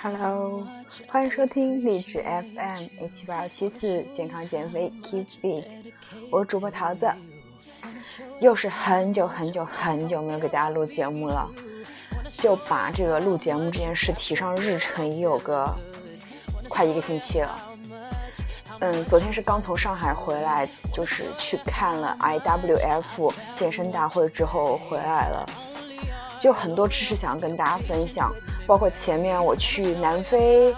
Hello，欢迎收听励志 FM 一七八幺七四健康减肥 Keep Fit，我是主播桃子，又是很久很久很久没有给大家录节目了，就把这个录节目这件事提上日程也有个快一个星期了。嗯，昨天是刚从上海回来，就是去看了 IWF 健身大会之后回来了，就很多知识想要跟大家分享。包括前面我去南非，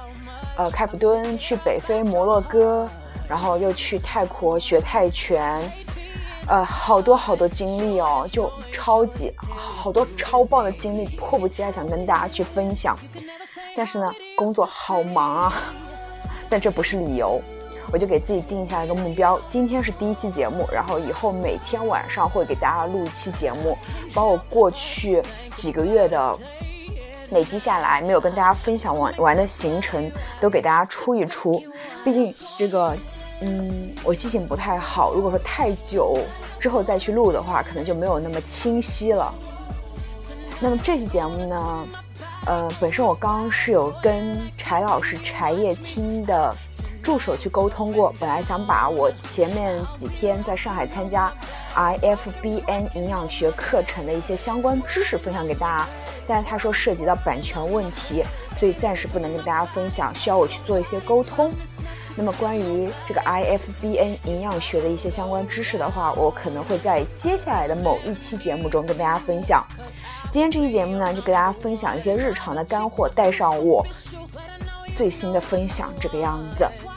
呃，开普敦，去北非摩洛哥，然后又去泰国学泰拳，呃，好多好多经历哦，就超级好多超棒的经历，迫不及待想跟大家去分享。但是呢，工作好忙啊，但这不是理由，我就给自己定下一个目标，今天是第一期节目，然后以后每天晚上会给大家录一期节目，把我过去几个月的。累积下来没有跟大家分享完完的行程，都给大家出一出。毕竟这个，嗯，我记性不太好，如果说太久之后再去录的话，可能就没有那么清晰了。那么这期节目呢，呃，本身我刚刚是有跟柴老师柴叶青的助手去沟通过，本来想把我前面几天在上海参加 IFBN 营养学课程的一些相关知识分享给大家。但是他说涉及到版权问题，所以暂时不能跟大家分享，需要我去做一些沟通。那么关于这个 IFBN 营养学的一些相关知识的话，我可能会在接下来的某一期节目中跟大家分享。今天这期节目呢，就给大家分享一些日常的干货，带上我最新的分享这个样子。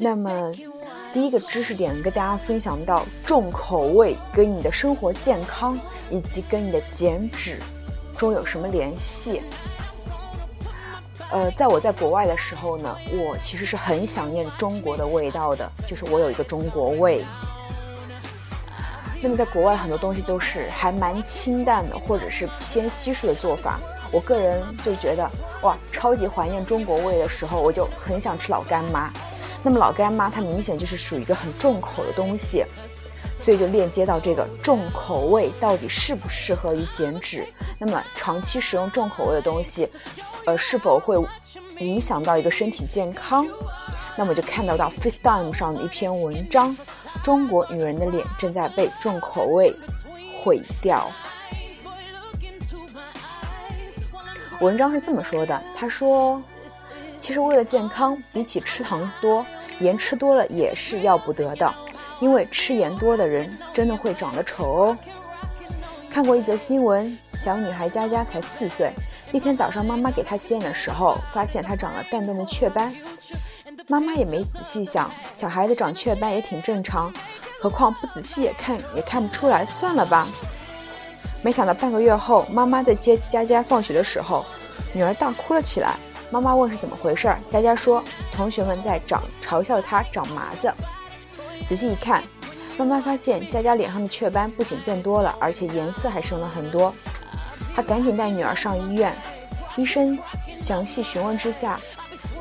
那么，第一个知识点跟大家分享到，重口味跟你的生活健康以及跟你的减脂中有什么联系？呃，在我在国外的时候呢，我其实是很想念中国的味道的，就是我有一个中国胃。那么在国外很多东西都是还蛮清淡的，或者是偏西式的做法。我个人就觉得哇，超级怀念中国味的时候，我就很想吃老干妈。那么老干妈它明显就是属于一个很重口的东西，所以就链接到这个重口味到底适不适合于减脂？那么长期食用重口味的东西，呃，是否会影响到一个身体健康？那么就看到到 FaceTime 上的一篇文章：中国女人的脸正在被重口味毁掉。文章是这么说的，他说。其实为了健康，比起吃糖多，盐吃多了也是要不得的。因为吃盐多的人真的会长得丑哦。看过一则新闻，小女孩佳佳才四岁，一天早上妈妈给她洗脸的时候，发现她长了淡淡的雀斑。妈妈也没仔细想，小孩子长雀斑也挺正常，何况不仔细也看也看不出来，算了吧。没想到半个月后，妈妈在接佳佳放学的时候，女儿大哭了起来。妈妈问是怎么回事，佳佳说同学们在长嘲笑她长麻子。仔细一看，妈妈发现佳佳脸上的雀斑不仅变多了，而且颜色还深了很多。她赶紧带女儿上医院，医生详细询问之下，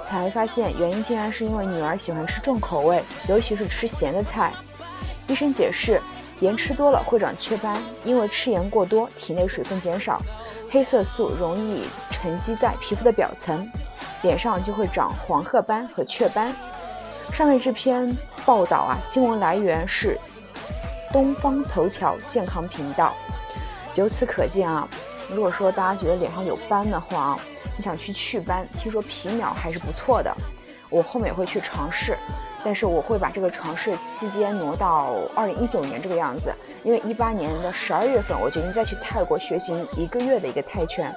才发现原因竟然是因为女儿喜欢吃重口味，尤其是吃咸的菜。医生解释，盐吃多了会长雀斑，因为吃盐过多，体内水分减少。黑色素容易沉积在皮肤的表层，脸上就会长黄褐斑和雀斑。上面这篇报道啊，新闻来源是东方头条健康频道。由此可见啊，如果说大家觉得脸上有斑的话啊，你想去祛斑，听说皮秒还是不错的。我后面也会去尝试，但是我会把这个尝试期间挪到二零一九年这个样子，因为一八年的十二月份我决定再去泰国学习一个月的一个泰拳。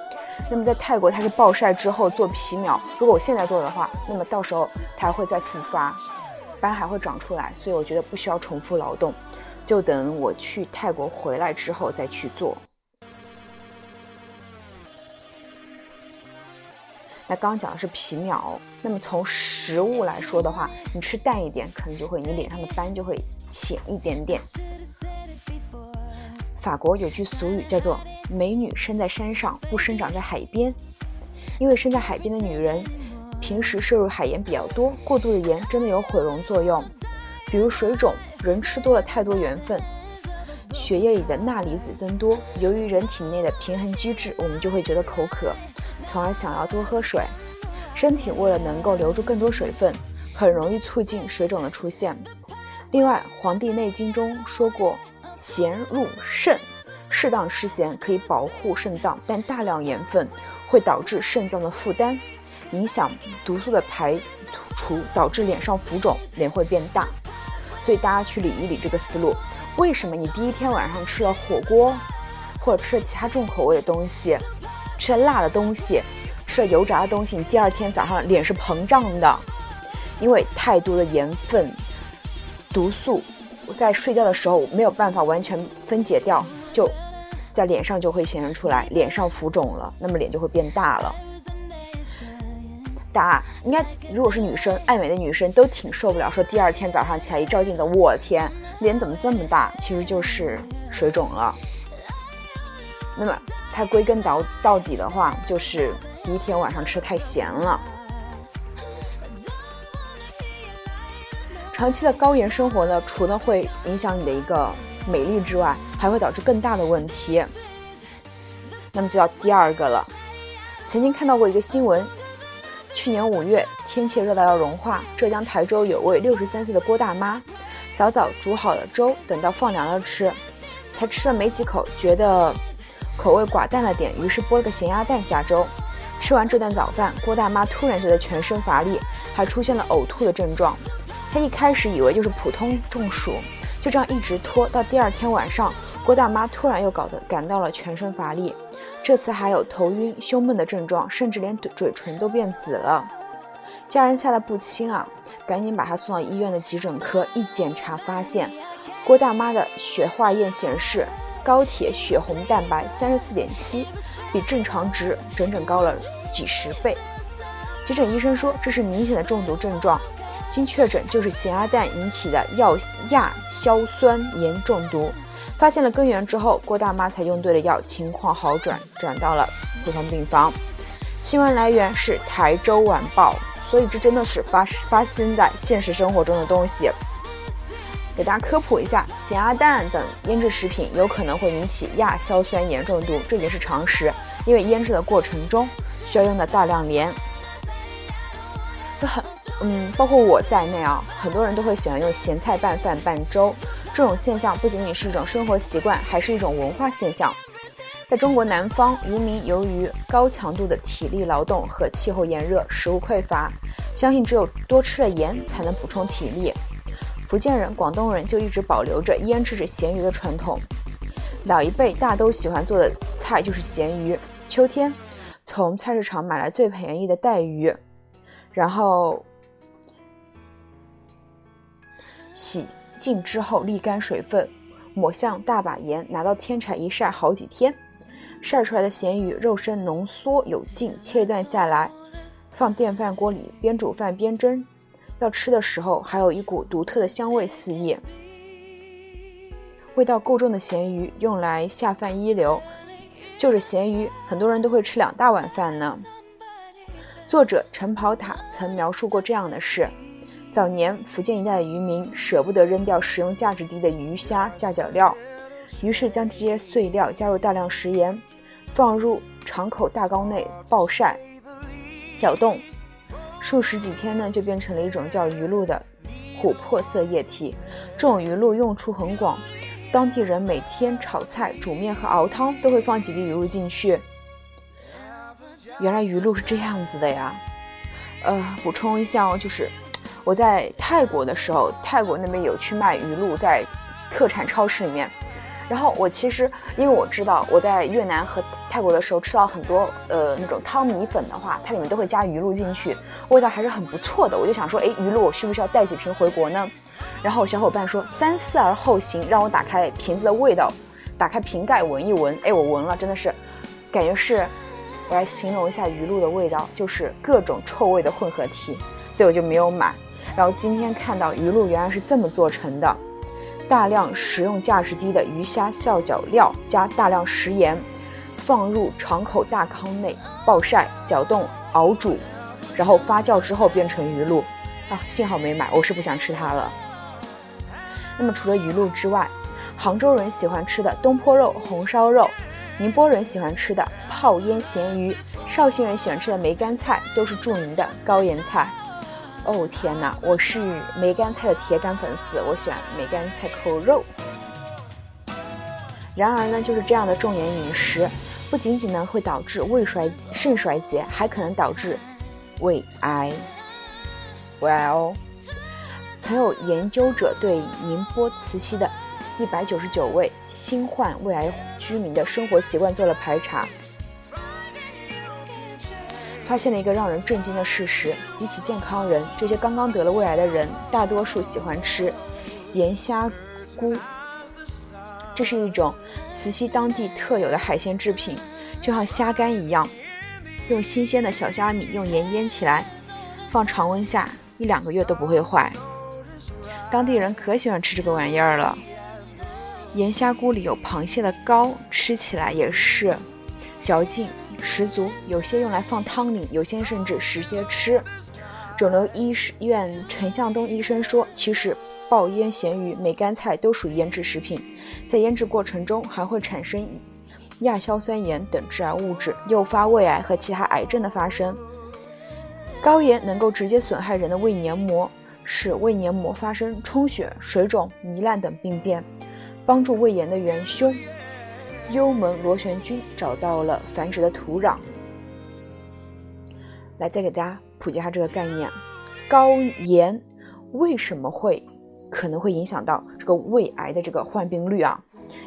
那么在泰国它是暴晒之后做皮秒，如果我现在做的话，那么到时候它还会再复发，斑还会长出来，所以我觉得不需要重复劳动，就等我去泰国回来之后再去做。那刚刚讲的是皮秒，那么从食物来说的话，你吃淡一点，可能就会你脸上的斑就会浅一点点。法国有句俗语叫做“美女生在山上，不生长在海边”，因为生在海边的女人平时摄入海盐比较多，过度的盐真的有毁容作用，比如水肿，人吃多了太多盐分，血液里的钠离子增多，由于人体内的平衡机制，我们就会觉得口渴。从而想要多喝水，身体为了能够留住更多水分，很容易促进水肿的出现。另外，《黄帝内经》中说过，咸入肾，适当吃咸可以保护肾脏，但大量盐分会导致肾脏的负担，影响毒素的排除，导致脸上浮肿，脸会变大。所以大家去理一理这个思路：为什么你第一天晚上吃了火锅，或者吃了其他重口味的东西？吃了辣的东西，吃了油炸的东西，你第二天早上脸是膨胀的，因为太多的盐分、毒素在睡觉的时候没有办法完全分解掉，就在脸上就会显现出来，脸上浮肿了，那么脸就会变大了。答应该如果是女生，爱美的女生都挺受不了，说第二天早上起来一照镜子，我天，脸怎么这么大？其实就是水肿了。那么。它归根到到底的话，就是第一天晚上吃太咸了。长期的高盐生活呢，除了会影响你的一个美丽之外，还会导致更大的问题。那么就要第二个了。曾经看到过一个新闻，去年五月天气热到要融化，浙江台州有位六十三岁的郭大妈，早早煮好了粥，等到放凉了吃，才吃了没几口，觉得。口味寡淡了点，于是剥了个咸鸭蛋下粥。吃完这顿早饭，郭大妈突然觉得全身乏力，还出现了呕吐的症状。她一开始以为就是普通中暑，就这样一直拖到第二天晚上，郭大妈突然又搞得感到了全身乏力，这次还有头晕、胸闷的症状，甚至连嘴唇都变紫了。家人吓得不轻啊，赶紧把她送到医院的急诊科，一检查发现，郭大妈的血化验显示。高铁血红蛋白三十四点七，比正常值整整高了几十倍。急诊医生说这是明显的中毒症状，经确诊就是咸鸭蛋引起的药亚硝酸盐中毒。发现了根源之后，郭大妈才用对了药，情况好转，转到了普通病房。新闻来源是台州晚报，所以这真的是发发生在现实生活中的东西。给大家科普一下，咸鸭蛋等腌制食品有可能会引起亚硝酸盐中毒，这也是常识。因为腌制的过程中需要用到大量盐。嗯，包括我在内啊，很多人都会喜欢用咸菜拌饭、拌粥。这种现象不仅仅是一种生活习惯，还是一种文化现象。在中国南方，渔民由于高强度的体力劳动和气候炎热，食物匮乏，相信只有多吃了盐才能补充体力。福建人、广东人就一直保留着腌制着咸鱼的传统，老一辈大都喜欢做的菜就是咸鱼。秋天从菜市场买来最便宜的带鱼，然后洗净之后沥干水分，抹上大把盐，拿到天柴一晒好几天，晒出来的咸鱼肉身浓缩有劲，切断下来，放电饭锅里边煮饭边蒸。要吃的时候，还有一股独特的香味四溢。味道够重的咸鱼用来下饭一流，就着咸鱼，很多人都会吃两大碗饭呢。作者陈宝塔曾描述过这样的事：早年福建一带的渔民舍不得扔掉食用价值低的鱼虾下脚料，于是将这些碎料加入大量食盐，放入敞口大缸内暴晒、搅动。数十几天呢，就变成了一种叫鱼露的琥珀色液体。这种鱼露用处很广，当地人每天炒菜、煮面和熬汤都会放几滴鱼露进去。原来鱼露是这样子的呀！呃，补充一下哦，就是我在泰国的时候，泰国那边有去卖鱼露，在特产超市里面。然后我其实因为我知道我在越南和泰国的时候吃到很多呃那种汤米粉的话，它里面都会加鱼露进去，味道还是很不错的。我就想说，哎，鱼露我需不需要带几瓶回国呢？然后小伙伴说三思而后行，让我打开瓶子的味道，打开瓶盖闻一闻。哎，我闻了，真的是，感觉是，我来形容一下鱼露的味道，就是各种臭味的混合体，所以我就没有买。然后今天看到鱼露原来是这么做成的。大量食用价值低的鱼虾笑脚料，加大量食盐，放入敞口大缸内暴晒、搅动、熬煮，然后发酵之后变成鱼露。啊，幸好没买，我是不想吃它了。那么除了鱼露之外，杭州人喜欢吃的东坡肉、红烧肉，宁波人喜欢吃的泡腌咸鱼，绍兴人喜欢吃的梅干菜，都是著名的高盐菜。哦天哪，我是梅干菜的铁杆粉丝，我喜欢梅干菜扣肉。然而呢，就是这样的重盐饮食，不仅仅呢会导致胃衰肾衰竭，还可能导致胃癌。胃癌哦，曾有研究者对宁波慈溪的一百九十九位新患胃癌居民的生活习惯做了排查。发现了一个让人震惊的事实：比起健康人，这些刚刚得了胃癌的人，大多数喜欢吃盐虾菇。这是一种慈溪当地特有的海鲜制品，就像虾干一样，用新鲜的小虾米用盐腌起来，放常温下一两个月都不会坏。当地人可喜欢吃这个玩意儿了。盐虾菇里有螃蟹的膏，吃起来也是嚼劲。十足，有些用来放汤里，有些甚至直接吃。肿瘤医院陈向东医生说，其实爆腌咸鱼、梅干菜都属于腌制食品，在腌制过程中还会产生亚硝酸盐等致癌物质，诱发胃癌和其他癌症的发生。高盐能够直接损害人的胃黏膜，使胃黏膜发生充血、水肿、糜烂等病变，帮助胃炎的元凶。幽门螺旋菌找到了繁殖的土壤。来，再给大家普及一下这个概念：高盐为什么会可能会影响到这个胃癌的这个患病率啊？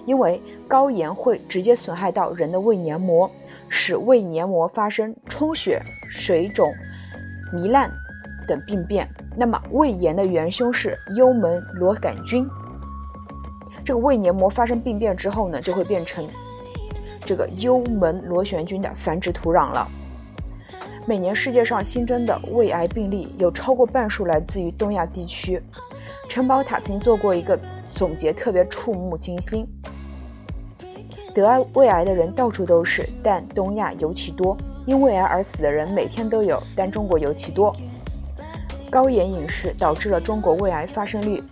因为高盐会直接损害到人的胃黏膜，使胃黏膜发生充血、水肿、糜烂等病变。那么，胃炎的元凶是幽门螺杆菌。这个胃黏膜发生病变之后呢，就会变成这个幽门螺旋菌的繁殖土壤了。每年世界上新增的胃癌病例有超过半数来自于东亚地区。陈宝塔曾经做过一个总结，特别触目惊心。得癌胃癌的人到处都是，但东亚尤其多。因胃癌而死的人每天都有，但中国尤其多。高盐饮食导致了中国胃癌发生率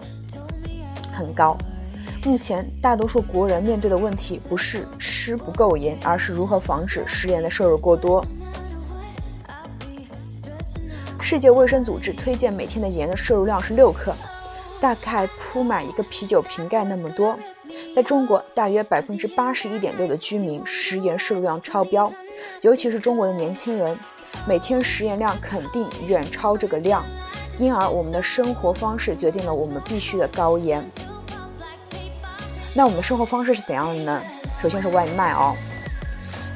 很高。目前，大多数国人面对的问题不是吃不够盐，而是如何防止食盐的摄入过多。世界卫生组织推荐每天的盐的摄入量是六克，大概铺满一个啤酒瓶盖那么多。在中国，大约百分之八十一点六的居民食盐摄入量超标，尤其是中国的年轻人，每天食盐量肯定远超这个量。因而，我们的生活方式决定了我们必须的高盐。那我们的生活方式是怎样的呢？首先是外卖哦，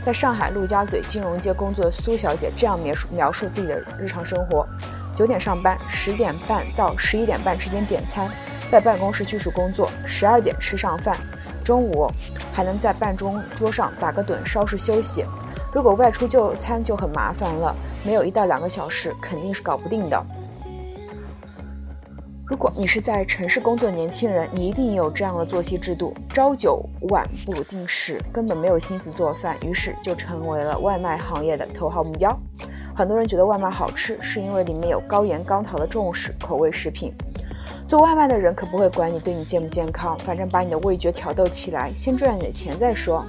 在上海陆家嘴金融街工作的苏小姐这样描述描述自己的日常生活：九点上班，十点半到十一点半之间点餐，在办公室继续工作，十二点吃上饭，中午还能在办公桌上打个盹稍事休息。如果外出就餐就很麻烦了，没有一到两个小时肯定是搞不定的。如果你是在城市工作的年轻人，你一定有这样的作息制度：朝九晚不定时，根本没有心思做饭，于是就成为了外卖行业的头号目标。很多人觉得外卖好吃，是因为里面有高盐高糖的重视口味食品。做外卖的人可不会管你对你健不健康，反正把你的味觉挑逗起来，先赚点钱再说。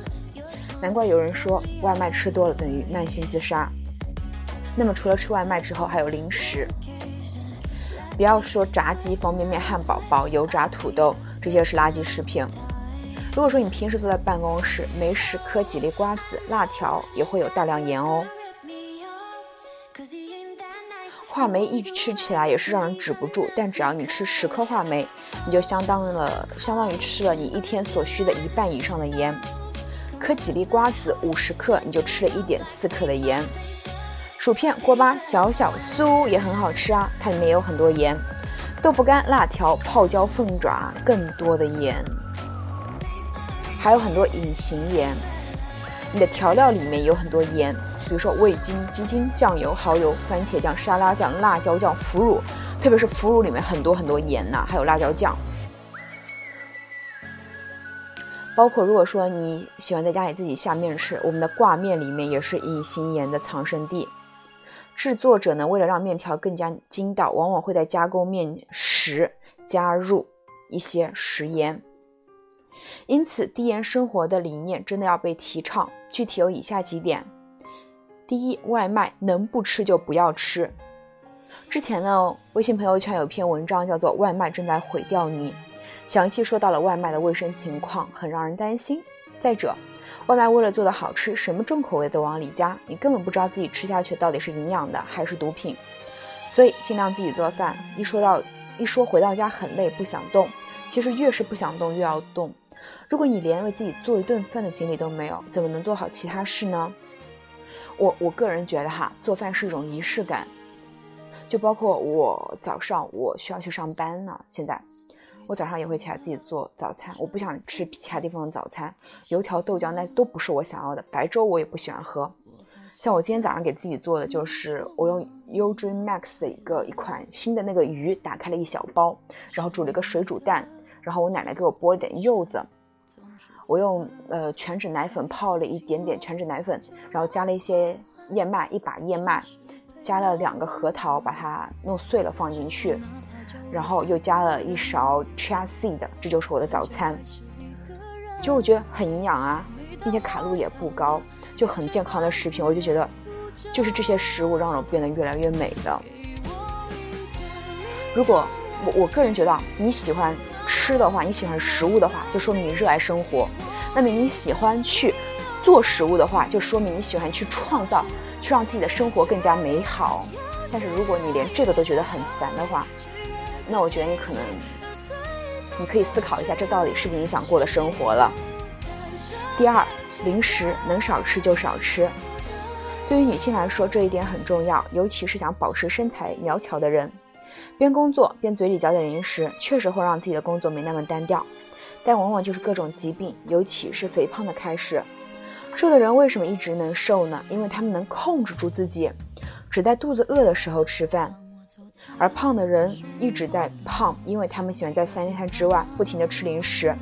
难怪有人说外卖吃多了等于慢性自杀。那么除了吃外卖之后，还有零食。不要说炸鸡、方便面、汉堡包、油炸土豆，这些是垃圾食品。如果说你平时坐在办公室，没事嗑几粒瓜子、辣条，也会有大量盐哦。话梅一吃起来也是让人止不住，但只要你吃十颗话梅，你就相当了，相当于吃了你一天所需的一半以上的盐。嗑几粒瓜子五十克，你就吃了一点四克的盐。薯片、锅巴、小小酥也很好吃啊，它里面有很多盐。豆腐干、辣条、泡椒凤爪，更多的盐，还有很多隐形盐。你的调料里面有很多盐，比如说味精、鸡精、酱油、蚝油、番茄酱、沙拉酱、辣椒酱、腐乳，特别是腐乳里面很多很多盐呐，还有辣椒酱。包括如果说你喜欢在家里自己下面吃，我们的挂面里面也是隐形盐的藏身地。制作者呢，为了让面条更加筋道，往往会在加工面时加入一些食盐。因此，低盐生活的理念真的要被提倡。具体有以下几点：第一，外卖能不吃就不要吃。之前呢，微信朋友圈有篇文章叫做《外卖正在毁掉你》，详细说到了外卖的卫生情况，很让人担心。再者，外卖为了做的好吃，什么重口味都往里加，你根本不知道自己吃下去到底是营养的还是毒品。所以尽量自己做饭。一说到一说回到家很累不想动，其实越是不想动越要动。如果你连为自己做一顿饭的精力都没有，怎么能做好其他事呢？我我个人觉得哈，做饭是一种仪式感。就包括我早上我需要去上班呢，现在。我早上也会起来自己做早餐，我不想吃其他地方的早餐，油条、豆浆那都不是我想要的。白粥我也不喜欢喝。像我今天早上给自己做的，就是我用 U Dream Max 的一个一款新的那个鱼，打开了一小包，然后煮了一个水煮蛋，然后我奶奶给我剥了点柚子，我用呃全脂奶粉泡了一点点全脂奶粉，然后加了一些燕麦，一把燕麦，加了两个核桃，把它弄碎了放进去。然后又加了一勺 chia seed，这就是我的早餐。就我觉得很营养啊，并且卡路也不高，就很健康的食品。我就觉得，就是这些食物让我变得越来越美的。如果我我个人觉得你喜欢吃的话，你喜欢食物的话，就说明你热爱生活。那么你喜欢去做食物的话，就说明你喜欢去创造，去让自己的生活更加美好。但是如果你连这个都觉得很烦的话，那我觉得你可能，你可以思考一下，这到底是不是影响过的生活了。第二，零食能少吃就少吃。对于女性来说，这一点很重要，尤其是想保持身材苗条的人。边工作边嘴里嚼点零食，确实会让自己的工作没那么单调，但往往就是各种疾病，尤其是肥胖的开始。瘦的人为什么一直能瘦呢？因为他们能控制住自己，只在肚子饿的时候吃饭。而胖的人一直在胖，因为他们喜欢在三餐之外不停的吃零食。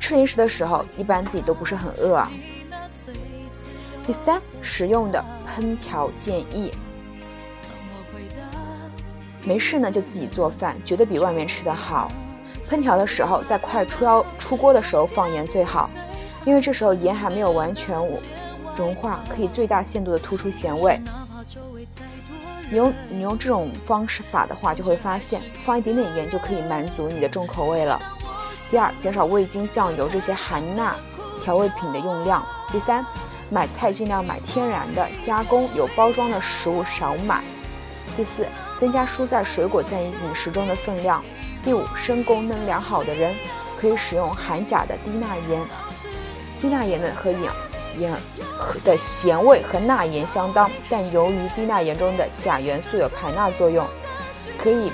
吃零食的时候，一般自己都不是很饿啊。第三，实用的烹调建议。没事呢，就自己做饭，绝对比外面吃的好。烹调的时候，在快出要出锅的时候放盐最好，因为这时候盐还没有完全融化，可以最大限度的突出咸味。你用你用这种方式法的话，就会发现放一点点盐就可以满足你的重口味了。第二，减少味精、酱油这些含钠调味品的用量。第三，买菜尽量买天然的，加工有包装的食物少买。第四，增加蔬菜水果在饮食中的分量。第五，肾功能良好的人可以使用含钾的低钠盐。低钠盐呢和氧。盐的咸味和钠盐相当，但由于低钠盐中的钾元素有排钠作用，可以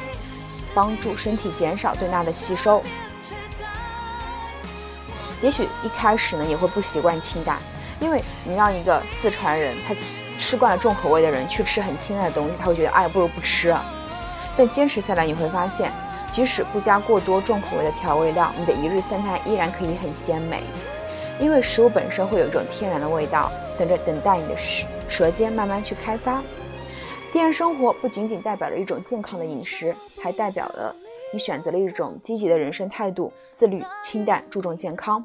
帮助身体减少对钠的吸收。也许一开始呢，也会不习惯清淡，因为你让一个四川人他吃吃惯了重口味的人去吃很清淡的东西，他会觉得哎，不如不吃。但坚持下来，你会发现，即使不加过多重口味的调味料，你的一日三餐依然可以很鲜美。因为食物本身会有一种天然的味道，等着等待你的舌舌尖慢慢去开发。低盐生活不仅仅代表了一种健康的饮食，还代表了你选择了一种积极的人生态度，自律、清淡、注重健康。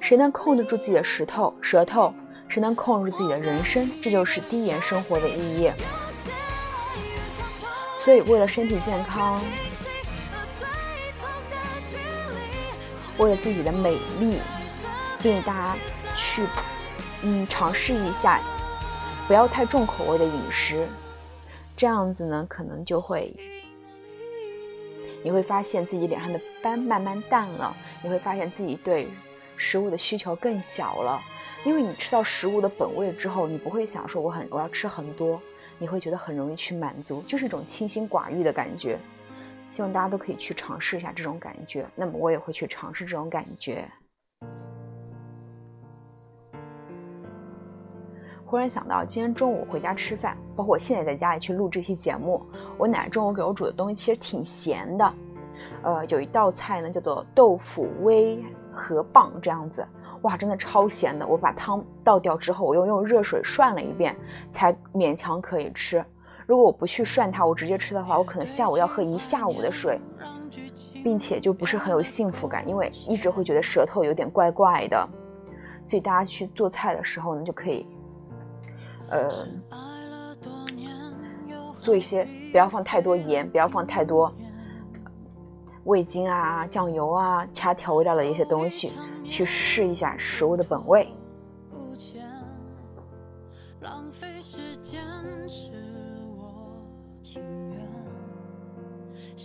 谁能控制住自己的舌头？舌头，谁能控制自己的人生？这就是低盐生活的意义。所以，为了身体健康。为了自己的美丽，建议大家去，嗯，尝试一下，不要太重口味的饮食，这样子呢，可能就会你会发现自己脸上的斑慢慢淡了，你会发现自己对食物的需求更小了，因为你吃到食物的本味之后，你不会想说我很我要吃很多，你会觉得很容易去满足，就是一种清心寡欲的感觉。希望大家都可以去尝试一下这种感觉，那么我也会去尝试这种感觉。忽然想到，今天中午回家吃饭，包括我现在在家里去录这期节目，我奶奶中午给我煮的东西其实挺咸的。呃，有一道菜呢叫做豆腐煨河蚌，这样子，哇，真的超咸的。我把汤倒掉之后，我又用热水涮了一遍，才勉强可以吃。如果我不去涮它，我直接吃的话，我可能下午要喝一下午的水，并且就不是很有幸福感，因为一直会觉得舌头有点怪怪的。所以大家去做菜的时候呢，就可以。呃，做一些不要放太多盐，不要放太多味精啊、酱油啊、其他调味料的一些东西，去试一下食物的本味。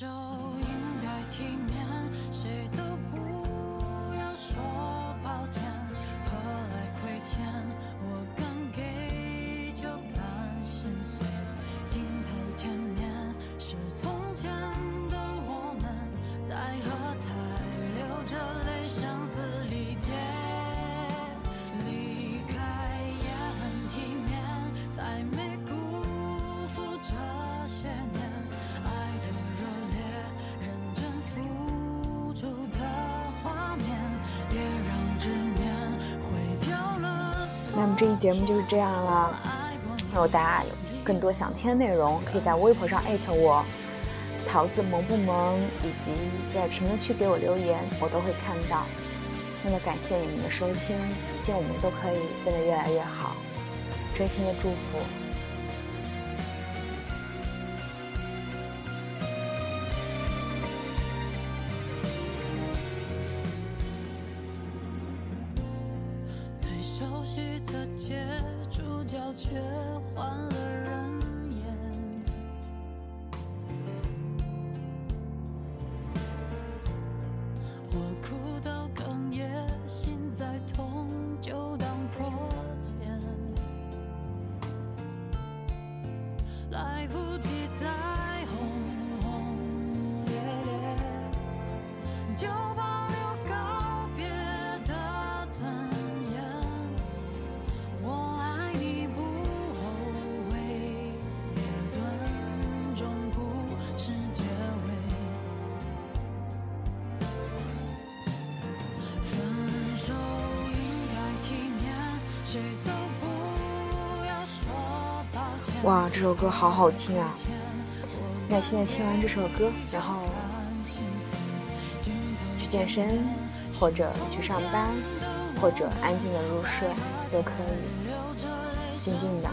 就应该体面，谁那么这一节目就是这样了。如果大家有更多想听的内容，可以在微博上艾特我，桃子萌不萌，以及在评论区给我留言，我都会看到。那么感谢你们的收听，希望我们都可以变得越来越好。真心的祝福。熟悉的街主角却换了人。哇，这首歌好好听啊！那现在听完这首歌，然后去健身，或者去上班，或者安静的入睡，都可以，静静的。